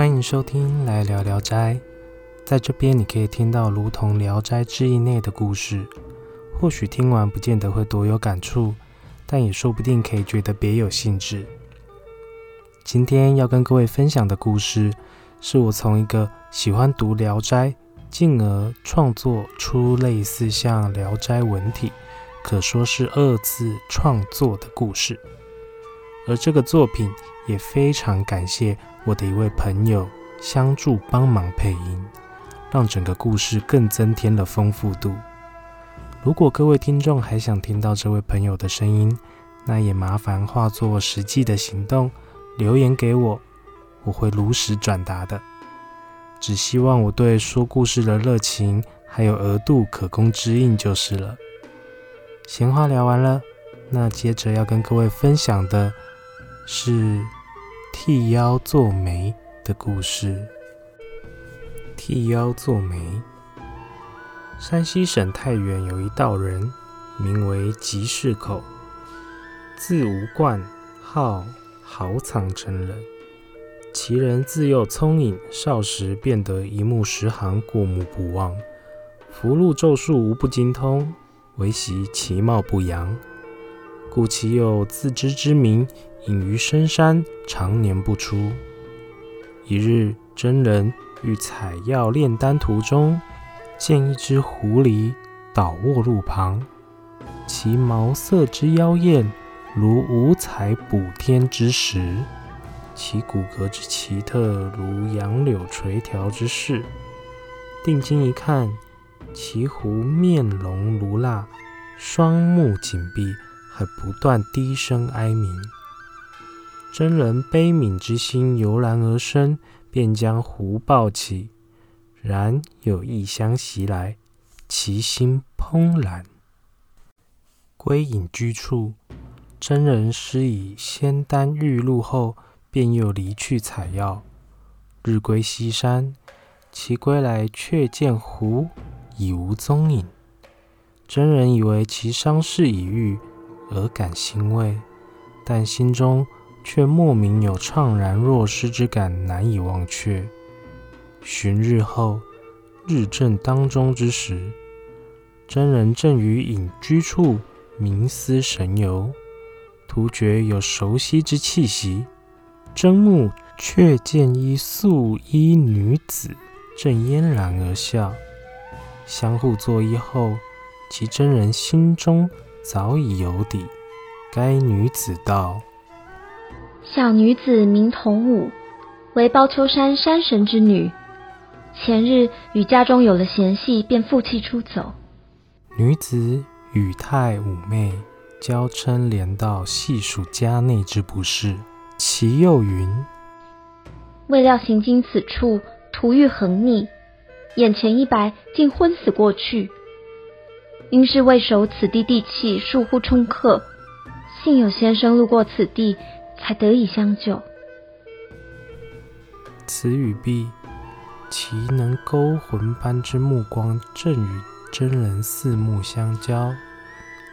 欢迎收听《来聊聊斋》。在这边，你可以听到如同《聊斋志异》内的故事。或许听完不见得会多有感触，但也说不定可以觉得别有兴致。今天要跟各位分享的故事，是我从一个喜欢读《聊斋》，进而创作出类似像《聊斋》文体，可说是二次创作的故事。而这个作品也非常感谢我的一位朋友相助帮忙配音，让整个故事更增添了丰富度。如果各位听众还想听到这位朋友的声音，那也麻烦化作实际的行动留言给我，我会如实转达的。只希望我对说故事的热情还有额度可供之应就是了。闲话聊完了，那接着要跟各位分享的是替妖做媒的故事。替妖做媒。山西省太原有一道人，名为吉士口，字无冠，号豪藏真人。其人自幼聪颖，少时便得一目十行，过目不忘。符箓咒术无不精通，唯习其貌不扬，故其有自知之明，隐于深山，常年不出。一日，真人欲采药炼丹途中。见一只狐狸倒卧路旁，其毛色之妖艳，如五彩补天之石；其骨骼之奇特，如杨柳垂条之势。定睛一看，其狐面容如蜡，双目紧闭，不断低声哀鸣。真人悲悯之心油然而生，便将狐抱起。然有异香袭来，其心怦然。归隐居处，真人施以仙丹玉露后，便又离去采药。日归西山，其归来却见狐已无踪影。真人以为其伤势已愈，而感欣慰，但心中却莫名有怅然若失之感，难以忘却。旬日后，日正当中之时，真人正于隐居处冥思神游，突觉有熟悉之气息，睁目却见一素衣女子正嫣然而笑。相互作揖后，其真人心中早已有底。该女子道：“小女子名童武，为包丘山山神之女。”前日与家中有了嫌隙，便负气出走。女子语态妩媚，娇嗔连道细数家内之不是。其又云：未料行经此处，途遇横逆，眼前一白，竟昏死过去。因是未守此地地气，疏忽冲客，幸有先生路过此地，才得以相救。此语毕。其能勾魂般之目光，正与真人四目相交。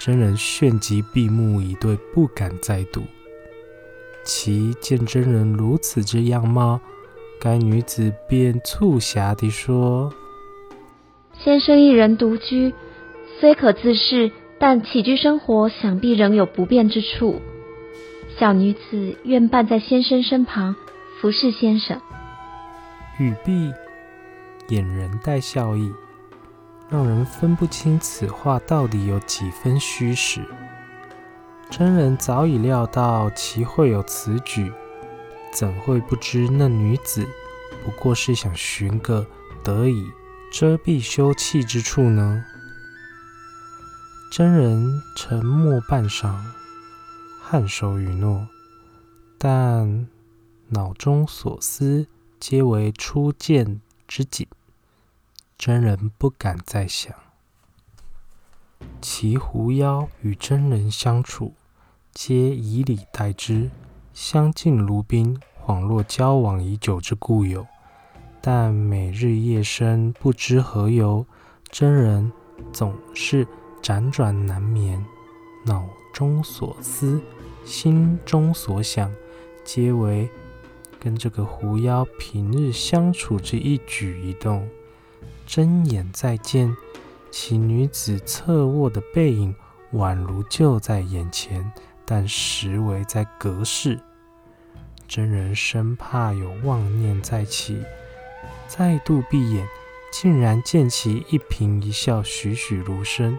真人旋即闭目以对，不敢再睹。其见真人如此之样貌，该女子便促狭地说：“先生一人独居，虽可自适，但起居生活想必仍有不便之处。小女子愿伴在先生身旁，服侍先生。”语毕。掩人带笑意，让人分不清此话到底有几分虚实。真人早已料到其会有此举，怎会不知那女子不过是想寻个得以遮蔽羞气之处呢？真人沉默半晌，颔首允诺，但脑中所思皆为初见。之景，真人不敢再想。其狐妖与真人相处，皆以礼待之，相敬如宾，恍若交往已久之故友。但每日夜深，不知何由，真人总是辗转难眠，脑中所思，心中所想，皆为跟这个狐妖平日相处之一举一动。睁眼再见，其女子侧卧的背影，宛如就在眼前，但实为在隔世。真人生怕有妄念再起，再度闭眼，竟然见其一颦一笑栩栩如生。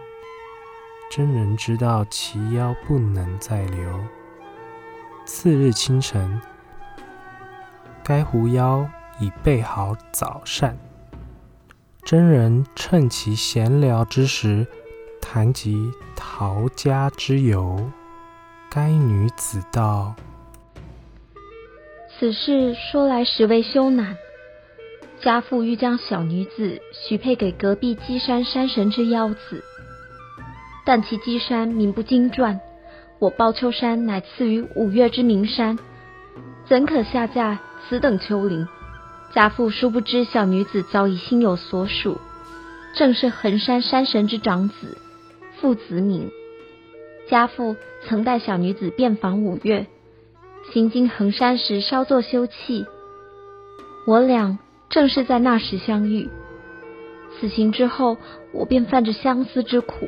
真人知道其妖不能再留。次日清晨，该狐妖已备好早膳。真人趁其闲聊之时，谈及陶家之由。该女子道：“此事说来实为羞难。家父欲将小女子许配给隔壁鸡山山神之妖子，但其积山名不经传，我包秋山乃次于五岳之名山，怎可下嫁此等丘陵？”家父殊不知，小女子早已心有所属，正是衡山山神之长子傅子敏。家父曾带小女子遍访五岳，行经衡山时稍作休憩。我俩正是在那时相遇。此行之后，我便犯着相思之苦。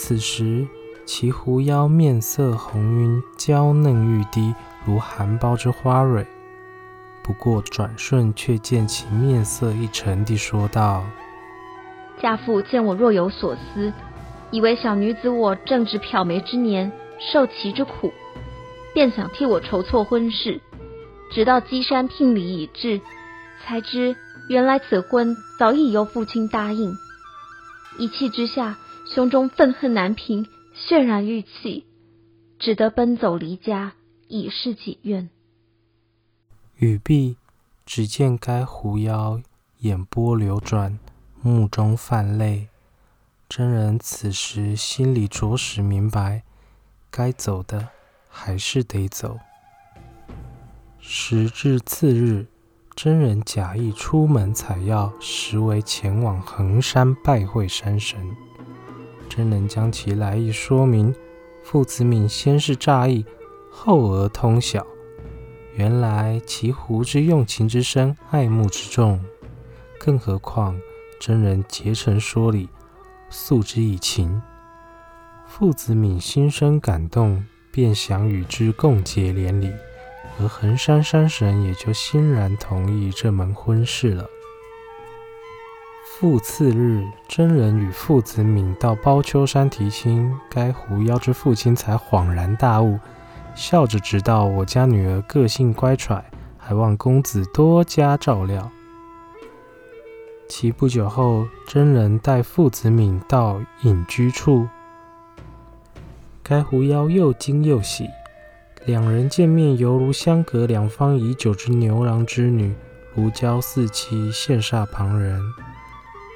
此时，其狐妖面色红晕，娇嫩欲滴，如含苞之花蕊。不过转瞬，却见其面色一沉地说道：“家父见我若有所思，以为小女子我正值漂眉之年，受其之苦，便想替我筹措婚事。直到稽山聘礼已至，才知原来此婚早已由父亲答应。一气之下，胸中愤恨难平，泫然欲泣，只得奔走离家，以示己愿。”语毕，只见该狐妖眼波流转，目中泛泪。真人此时心里着实明白，该走的还是得走。时至次日，真人假意出门采药，实为前往衡山拜会山神。真人将其来意说明，傅子敏先是诧异，后而通晓。原来其狐之用情之深，爱慕之重，更何况真人竭诚说理，诉之以情。傅子敏心生感动，便想与之共结连理，而衡山山神也就欣然同意这门婚事了。复次日，真人与傅子敏到包丘山提亲，该狐妖之父亲才恍然大悟。笑着直道：“我家女儿个性乖舛，还望公子多加照料。”其不久后，真人带傅子敏到隐居处，该狐妖又惊又喜，两人见面犹如相隔两方已久之牛郎织女，如胶似漆，羡煞旁人。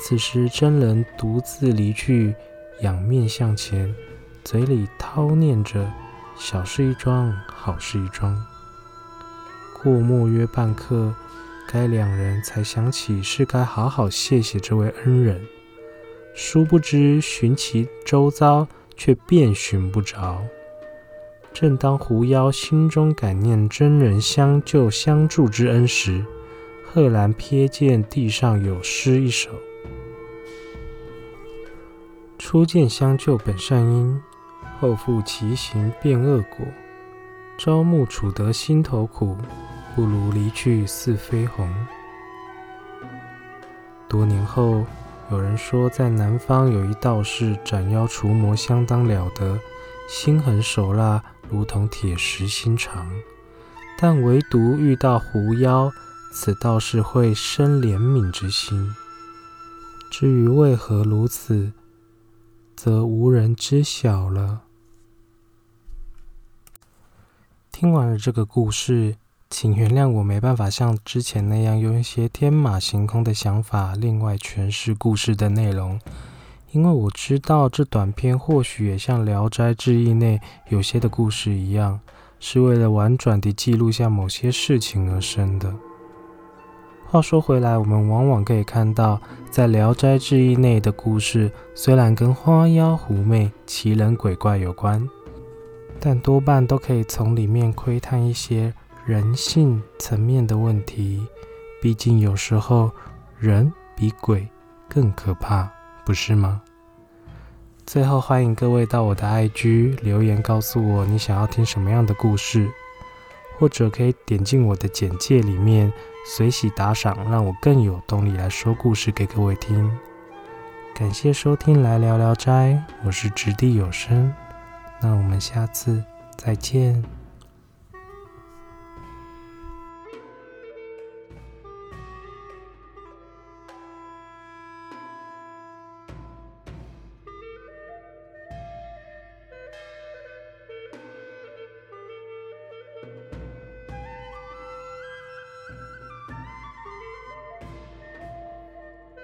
此时，真人独自离去，仰面向前，嘴里叨念着。小事一桩，好事一桩。过莫约半刻，该两人才想起是该好好谢谢这位恩人。殊不知寻其周遭，却遍寻不着。正当狐妖心中感念真人相救相助之恩时，赫然瞥见地上有诗一首：“初见相救本善因。”后复其行变恶果，朝暮处得心头苦，不如离去似飞鸿。多年后，有人说，在南方有一道士斩妖除魔相当了得，心狠手辣，如同铁石心肠。但唯独遇到狐妖，此道士会生怜悯之心。至于为何如此，则无人知晓了。听完了这个故事，请原谅我没办法像之前那样用一些天马行空的想法另外诠释故事的内容，因为我知道这短片或许也像《聊斋志异》内有些的故事一样，是为了婉转地记录下某些事情而生的。话说回来，我们往往可以看到，在《聊斋志异》内的故事，虽然跟花妖狐媚、奇人鬼怪有关。但多半都可以从里面窥探一些人性层面的问题。毕竟有时候人比鬼更可怕，不是吗？最后，欢迎各位到我的 IG 留言，告诉我你想要听什么样的故事，或者可以点进我的简介里面随喜打赏，让我更有动力来说故事给各位听。感谢收听《来聊聊斋》，我是掷地有声，那我们下次再见。